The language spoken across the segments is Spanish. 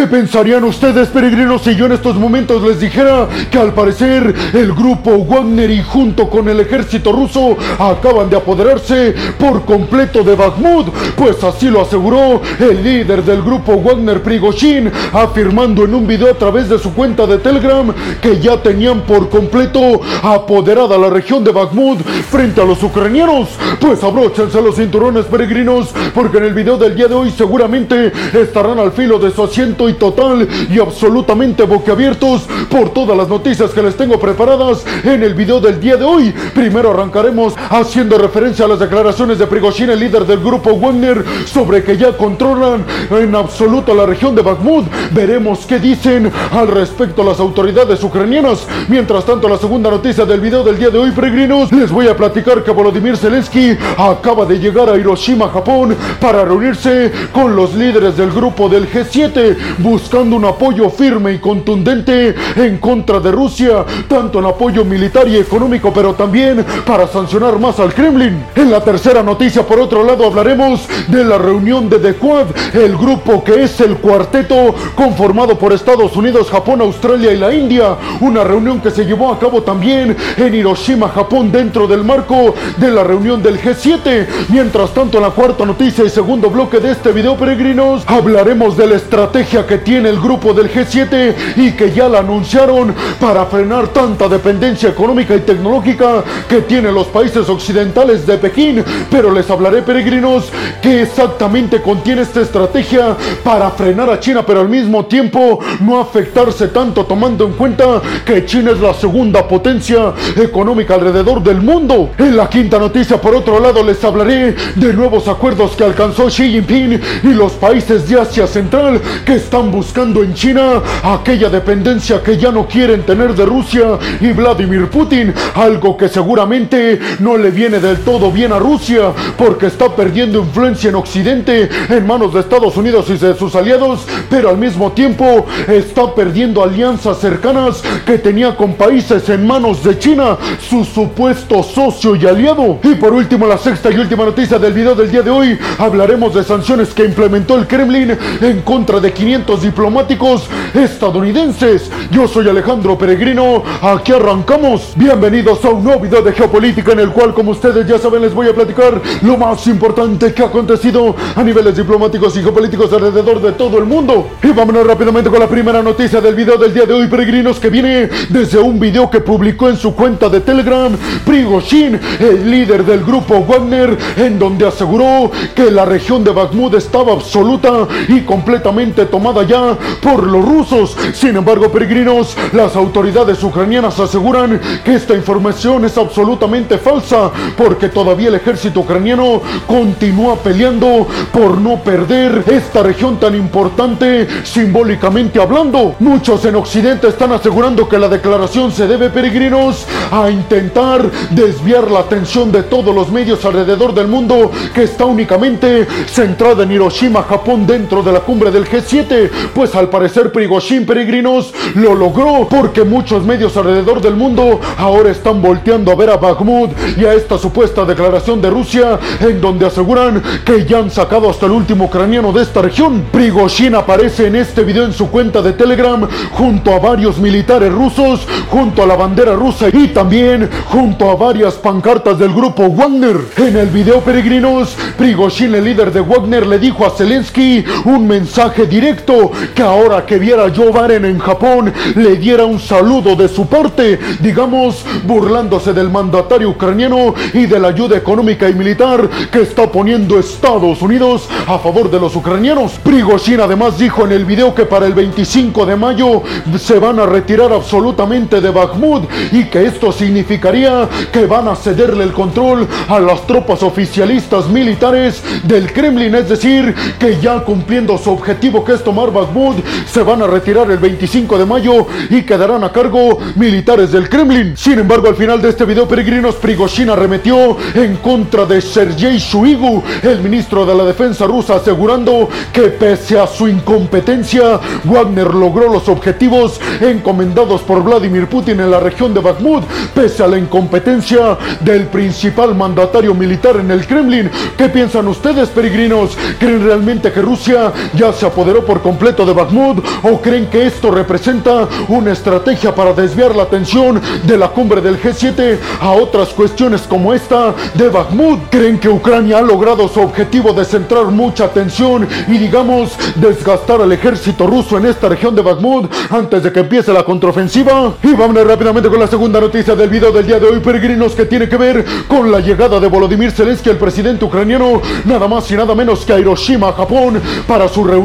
¿Qué pensarían ustedes, peregrinos, si yo en estos momentos les dijera que al parecer el grupo Wagner y junto con el ejército ruso acaban de apoderarse por completo de Bakhmut? Pues así lo aseguró el líder del grupo Wagner Prigozhin, afirmando en un video a través de su cuenta de Telegram que ya tenían por completo apoderada la región de Bakhmut frente a los ucranianos. Pues abróchense los cinturones peregrinos, porque en el video del día de hoy seguramente estarán al filo de su asiento total y absolutamente boquiabiertos por todas las noticias que les tengo preparadas en el video del día de hoy. Primero arrancaremos haciendo referencia a las declaraciones de Prigozhin, el líder del grupo Wagner, sobre que ya controlan en absoluto la región de Bakhmut. Veremos qué dicen al respecto las autoridades ucranianas. Mientras tanto, la segunda noticia del video del día de hoy, peregrinos, les voy a platicar que Volodymyr Zelensky acaba de llegar a Hiroshima, Japón, para reunirse con los líderes del grupo del G7, buscando un apoyo firme y contundente en contra de Rusia, tanto en apoyo militar y económico, pero también para sancionar más al Kremlin. En la tercera noticia, por otro lado, hablaremos de la reunión de The Quad, el grupo que es el cuarteto conformado por Estados Unidos, Japón, Australia y la India. Una reunión que se llevó a cabo también en Hiroshima, Japón, dentro del marco de la reunión del G7. Mientras tanto, en la cuarta noticia y segundo bloque de este video, peregrinos, hablaremos de la estrategia que tiene el grupo del G7 y que ya la anunciaron para frenar tanta dependencia económica y tecnológica que tienen los países occidentales de Pekín. Pero les hablaré, peregrinos, qué exactamente contiene esta estrategia para frenar a China, pero al mismo tiempo no afectarse tanto, tomando en cuenta que China es la segunda potencia económica alrededor del mundo. En la quinta noticia, por otro lado, les hablaré de nuevos acuerdos que alcanzó Xi Jinping y los países de Asia Central que están buscando en China aquella dependencia que ya no quieren tener de Rusia y Vladimir Putin, algo que seguramente no le viene del todo bien a Rusia porque está perdiendo influencia en Occidente en manos de Estados Unidos y de sus aliados, pero al mismo tiempo está perdiendo alianzas cercanas que tenía con países en manos de China, su supuesto socio y aliado. Y por último, la sexta y última noticia del video del día de hoy, hablaremos de sanciones que implementó el Kremlin en contra de 500 diplomáticos estadounidenses. Yo soy Alejandro Peregrino, aquí arrancamos. Bienvenidos a un nuevo video de geopolítica en el cual, como ustedes ya saben, les voy a platicar lo más importante que ha acontecido a niveles diplomáticos y geopolíticos alrededor de todo el mundo. Y vámonos rápidamente con la primera noticia del video del día de hoy, peregrinos, que viene desde un video que publicó en su cuenta de Telegram Prigozhin, el líder del grupo Wagner, en donde aseguró que la región de Bakhmut estaba absoluta y completamente tomada ya por los rusos. Sin embargo, peregrinos, las autoridades ucranianas aseguran que esta información es absolutamente falsa porque todavía el ejército ucraniano continúa peleando por no perder esta región tan importante simbólicamente hablando. Muchos en Occidente están asegurando que la declaración se debe, peregrinos, a intentar desviar la atención de todos los medios alrededor del mundo que está únicamente centrada en Hiroshima, Japón, dentro de la cumbre del G7. Pues al parecer Prigozhin, peregrinos, lo logró porque muchos medios alrededor del mundo ahora están volteando a ver a Bakhmut y a esta supuesta declaración de Rusia en donde aseguran que ya han sacado hasta el último ucraniano de esta región. Prigozhin aparece en este video en su cuenta de Telegram junto a varios militares rusos, junto a la bandera rusa y también junto a varias pancartas del grupo Wagner. En el video peregrinos, Prigozhin, el líder de Wagner, le dijo a Zelensky un mensaje directo que ahora que viera Joe Biden en Japón le diera un saludo de su parte, digamos burlándose del mandatario ucraniano y de la ayuda económica y militar que está poniendo Estados Unidos a favor de los ucranianos. Prigozhin además dijo en el video que para el 25 de mayo se van a retirar absolutamente de Bakhmut y que esto significaría que van a cederle el control a las tropas oficialistas militares del Kremlin, es decir, que ya cumpliendo su objetivo que es tomar Bakhmut, se van a retirar el 25 de mayo y quedarán a cargo militares del Kremlin. Sin embargo, al final de este video, peregrinos, Prigozhin arremetió en contra de Sergei Shuigu, el ministro de la defensa rusa, asegurando que pese a su incompetencia, Wagner logró los objetivos encomendados por Vladimir Putin en la región de Bakhmut, pese a la incompetencia del principal mandatario militar en el Kremlin. ¿Qué piensan ustedes, peregrinos? ¿Creen realmente que Rusia ya se apoderó por completo de Bakhmut o creen que esto representa una estrategia para desviar la atención de la cumbre del G7 a otras cuestiones como esta de Bakhmut? ¿Creen que Ucrania ha logrado su objetivo de centrar mucha atención y digamos desgastar al ejército ruso en esta región de Bakhmut antes de que empiece la contraofensiva? Y vamos rápidamente con la segunda noticia del video del día de hoy, peregrinos, que tiene que ver con la llegada de Volodymyr Zelensky, el presidente ucraniano, nada más y nada menos que a Hiroshima, Japón, para su reunión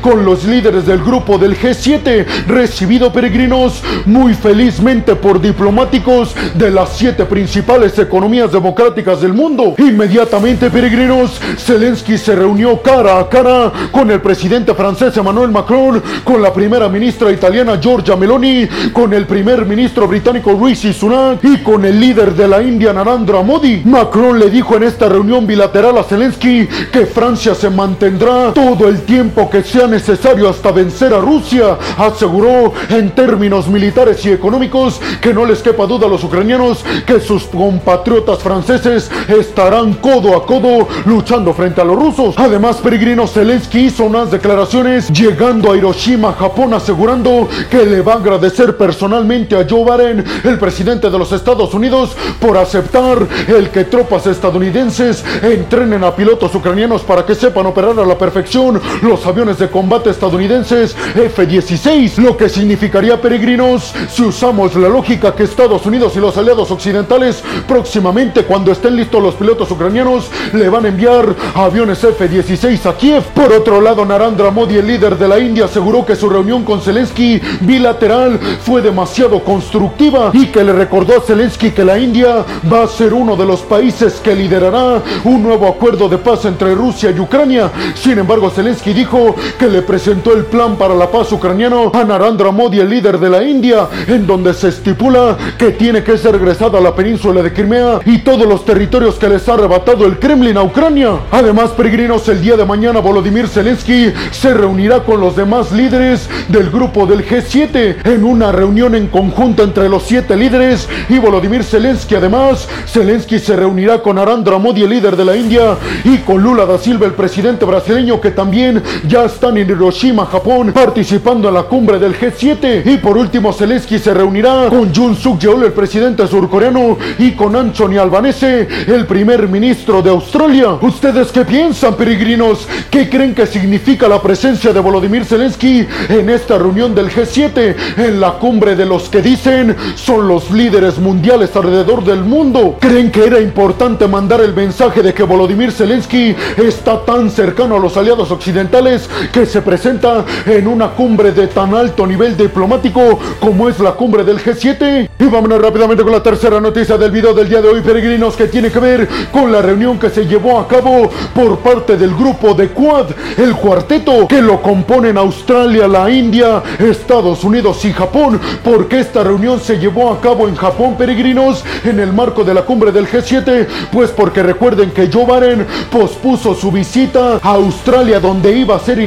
con los líderes del grupo del G7, recibido peregrinos muy felizmente por diplomáticos de las siete principales economías democráticas del mundo. Inmediatamente, peregrinos, Zelensky se reunió cara a cara con el presidente francés Emmanuel Macron, con la primera ministra italiana Giorgia Meloni, con el primer ministro británico Rishi Sunak y con el líder de la India Narendra Modi. Macron le dijo en esta reunión bilateral a Zelensky que Francia se mantendrá todo el tiempo que sea necesario hasta vencer a Rusia. Aseguró en términos militares y económicos que no les quepa duda a los ucranianos que sus compatriotas franceses estarán codo a codo luchando frente a los rusos. Además, peregrino Zelensky hizo unas declaraciones llegando a Hiroshima, Japón, asegurando que le va a agradecer personalmente a Joe Biden, el presidente de los Estados Unidos, por aceptar el que tropas estadounidenses entrenen a pilotos ucranianos para que sepan operar a la perfección los aviones de combate estadounidenses F-16, lo que significaría peregrinos si usamos la lógica que Estados Unidos y los aliados occidentales próximamente cuando estén listos los pilotos ucranianos le van a enviar aviones F-16 a Kiev. Por otro lado, Narendra Modi, el líder de la India, aseguró que su reunión con Zelensky bilateral fue demasiado constructiva y que le recordó a Zelensky que la India va a ser uno de los países que liderará un nuevo acuerdo de paz entre Rusia y Ucrania. Sin embargo, Zelensky dijo que le presentó el plan para la paz ucraniano a Narendra Modi, el líder de la India, en donde se estipula que tiene que ser regresada a la península de Crimea y todos los territorios que les ha arrebatado el Kremlin a Ucrania. Además, peregrinos, el día de mañana Volodymyr Zelensky se reunirá con los demás líderes del grupo del G7 en una reunión en conjunto entre los siete líderes y Volodymyr Zelensky. Además, Zelensky se reunirá con Narendra Modi, el líder de la India, y con Lula da Silva, el presidente brasileño, que también ya están en Hiroshima, Japón, participando en la cumbre del G7. Y por último, Zelensky se reunirá con Jun Suk Yeol, el presidente surcoreano, y con Anthony Albanese, el primer ministro de Australia. ¿Ustedes qué piensan, peregrinos? ¿Qué creen que significa la presencia de Volodymyr Zelensky en esta reunión del G7, en la cumbre de los que dicen son los líderes mundiales alrededor del mundo? ¿Creen que era importante mandar el mensaje de que Volodymyr Zelensky está tan cercano a los aliados occidentales que se presenta en una cumbre de tan alto nivel diplomático como es la cumbre del G7? Y vámonos rápidamente con la tercera noticia del video del día de hoy, peregrinos, que tiene que ver con la reunión que se llevó a cabo por parte del grupo de Quad, el cuarteto que lo componen Australia, la India, Estados Unidos y Japón, porque esta reunión se llevó a cabo en Japón, peregrinos, en el marco de la cumbre del G7, pues porque recuerden que Joe Biden pospuso su visita a Australia donde iba a ser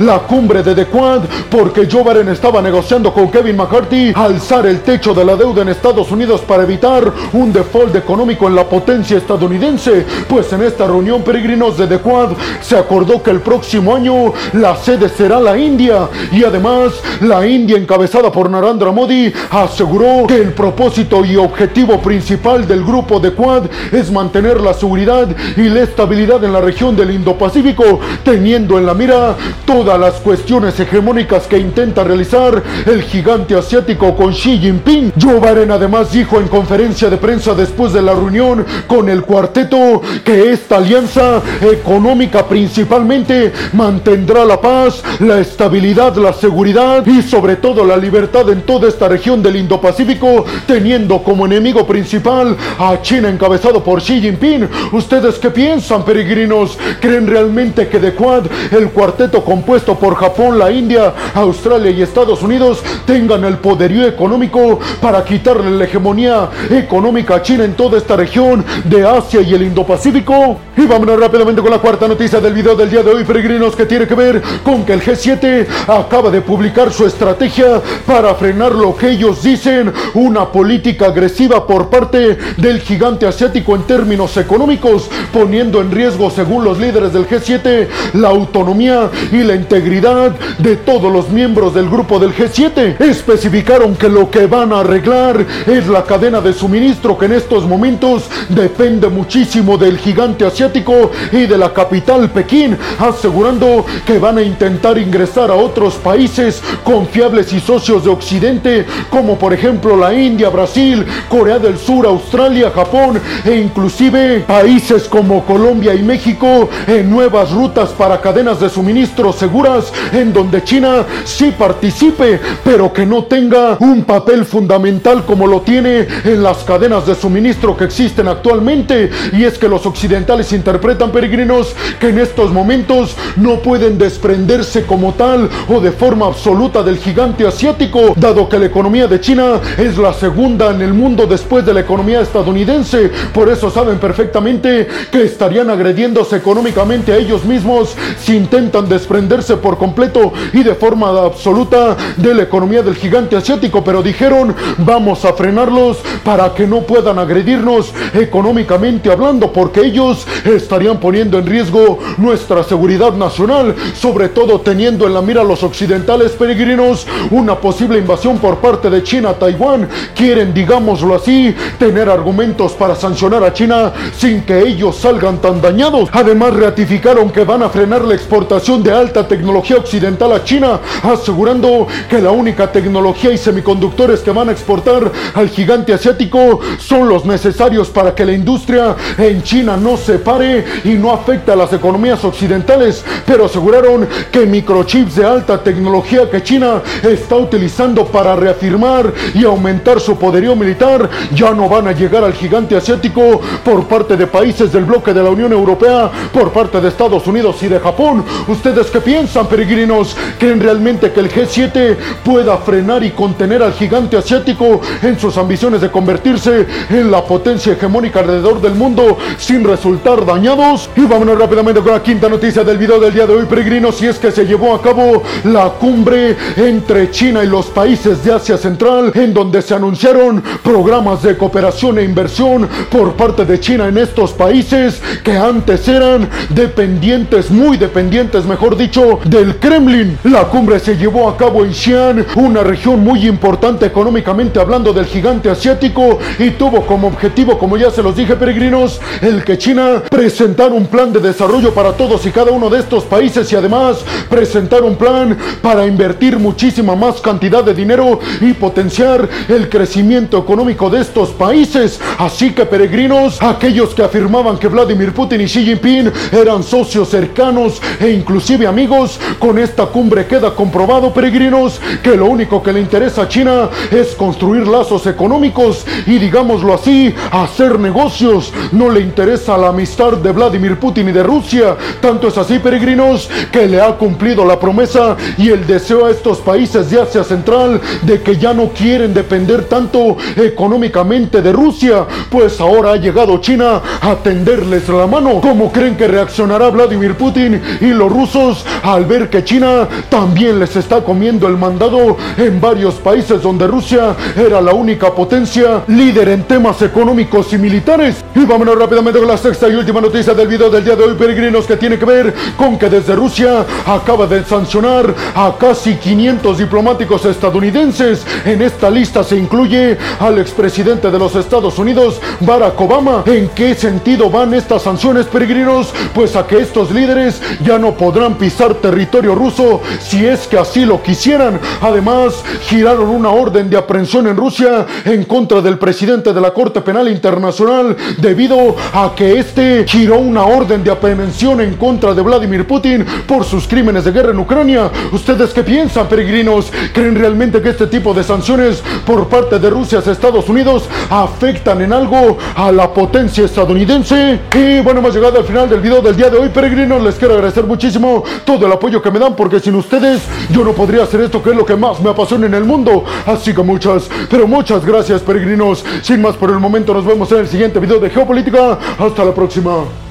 la cumbre de The Quad, porque Joe Biden estaba negociando con Kevin McCarthy alzar el techo de la deuda en Estados Unidos para evitar un default económico en la potencia estadounidense, pues en esta reunión peregrinos de The Quad se acordó que el próximo año la sede será la India. Y además la India encabezada por Narendra Modi aseguró que el propósito y objetivo principal del grupo de Quad es mantener la seguridad y la estabilidad en la región del Indo-Pacífico, teniendo en la mira todas las cuestiones hegemónicas que intenta realizar el gigante asiático con Xi Jinping. Joe Biden además dijo en conferencia de prensa después de la reunión con el cuarteto que esta alianza económica principalmente mantendrá la paz, la estabilidad, la seguridad y sobre todo la libertad en toda esta región del Indo-Pacífico, teniendo como enemigo principal a China encabezado por Xi Jinping. ¿Ustedes qué piensan, peregrinos? ¿Creen realmente que The Quad, el cuarteto compuesto por Japón, la India, Australia y Estados Unidos, tengan el poderío económico para quitarle la hegemonía económica a China en toda esta región de Asia y el Indo-Pacífico? Y vámonos rápidamente con la cuarta noticia del video del día de hoy, peregrinos, que tiene que ver con que el G7 acaba de publicar su estrategia para frenar lo que ellos dicen, una política agresiva por parte del gigante asiático en términos económicos, poniendo en riesgo, según los líderes del G7, la autonomía y la integridad de todos los miembros del grupo del G7. Especificaron que lo que van a arreglar es la cadena de suministro que en estos momentos depende muchísimo del gigante asiático y de la capital Pekín, asegurando que van a intentar ingresar a otros países confiables y socios de Occidente, como por ejemplo la India, Brasil, Corea del Sur, Australia, Japón e inclusive países como Colombia y México en nuevas rutas para cadenas de suministro seguras en donde China sí participe, pero que no tenga un papel fundamental como lo tiene en las cadenas de suministro que existen actualmente. Y es que los occidentales interpretan peregrinos que en estos momentos no pueden desprenderse como tal o de forma absoluta del gigante asiático, dado que la economía de China es la segunda en el mundo después de la economía estadounidense. Por eso saben perfectamente que estarían agrediéndose económicamente a ellos mismos si intentan desprenderse por completo y de forma absoluta de la economía del gigante asiático. Pero dijeron, vamos a frenarlos para que no puedan agredirnos económicamente hablando, porque ellos estarían poniendo en riesgo nuestra seguridad nacional, sobre todo teniendo en la mira a los occidentales peregrinos una posible invasión por parte de China a Taiwán. Quieren, digámoslo así, tener argumentos para sancionar a China sin que ellos salgan tan dañados. Además, ratificaron que van a frenar la exportación de alta tecnología occidental a China, asegurando que la única tecnología y semiconductores que van a exportar al gigante asiático son los necesarios para que la industria en China no se pare y no afecta a las economías occidentales, pero aseguraron que microchips de alta tecnología que China está utilizando para reafirmar y aumentar su poderío militar ya no van a llegar al gigante asiático por parte de países del bloque de la Unión Europea, por parte de Estados Unidos y de Japón. ¿Ustedes qué piensan, peregrinos? ¿Creen realmente que el G7 pueda frenar y contener al gigante asiático en sus ambiciones de convertirse en la potencia hegemónica alrededor del mundo sin resultar dañados. Y vámonos rápidamente con la quinta noticia del video del día de hoy, peregrinos. Y es que se llevó a cabo la cumbre entre China y los países de Asia Central, en donde se anunciaron programas de cooperación e inversión por parte de China en estos países que antes eran dependientes, muy dependientes, mejor dicho, del Kremlin. La cumbre se llevó a cabo en Xi'an, una región muy importante económicamente hablando del gigante asiático, y tuvo como objetivo, como ya se los dije, peregrinos, el que China presentar un plan de desarrollo para todos y cada uno de estos países y además presentar un plan para invertir muchísima más cantidad de dinero y potenciar el crecimiento económico de estos países. Así que peregrinos, aquellos que afirmaban que Vladimir Putin y Xi Jinping eran socios cercanos e inclusive amigos, con esta cumbre queda comprobado, peregrinos, que lo único que le interesa a China es construir lazos económicos y digámoslo así, hacer negocios. No le interesa la amistad de Vladimir Putin y de Rusia. Tanto es así, peregrinos, que le ha cumplido la promesa y el deseo a estos países de Asia Central de que ya no quieren depender tanto económicamente de Rusia, pues ahora ha llegado China a tenderles la mano. ¿Cómo creen que reaccionará Vladimir Putin y los rusos al ver que China también les está comiendo el mandado en varios países donde Rusia era la única potencia líder en temas económicos y militares? Y vámonos rápidamente con la sexta y última noticia del video del día de hoy, peregrinos, que tiene que ver con que desde Rusia acaba de sancionar a casi 500 diplomáticos estadounidenses. En esta lista se incluye al expresidente de los Estados Unidos, Barack Obama. ¿En qué sentido van estas sanciones, peregrinos? Pues a que estos líderes ya no podrán pisar territorio ruso si es que así lo quisieran. Además, giraron una orden de aprehensión en Rusia en contra del presidente de la Corte Penal Internacional debido a que este giró una orden de aprehensión en contra de Vladimir Putin por sus crímenes de guerra en Ucrania. ¿Ustedes qué piensan, peregrinos? ¿Creen realmente que este tipo de sanciones por parte de Rusia a Estados Unidos afectan en algo a la potencia estadounidense? Y bueno, hemos llegado al final del video del día de hoy, peregrinos. Les quiero agradecer muchísimo todo el apoyo que me dan porque sin ustedes yo no podría hacer esto que es lo que más me apasiona en el mundo. Así que muchas, pero muchas gracias, peregrinos. Sin más por el momento, nos vemos en el siguiente video de Geopolítica. Hasta la próxima.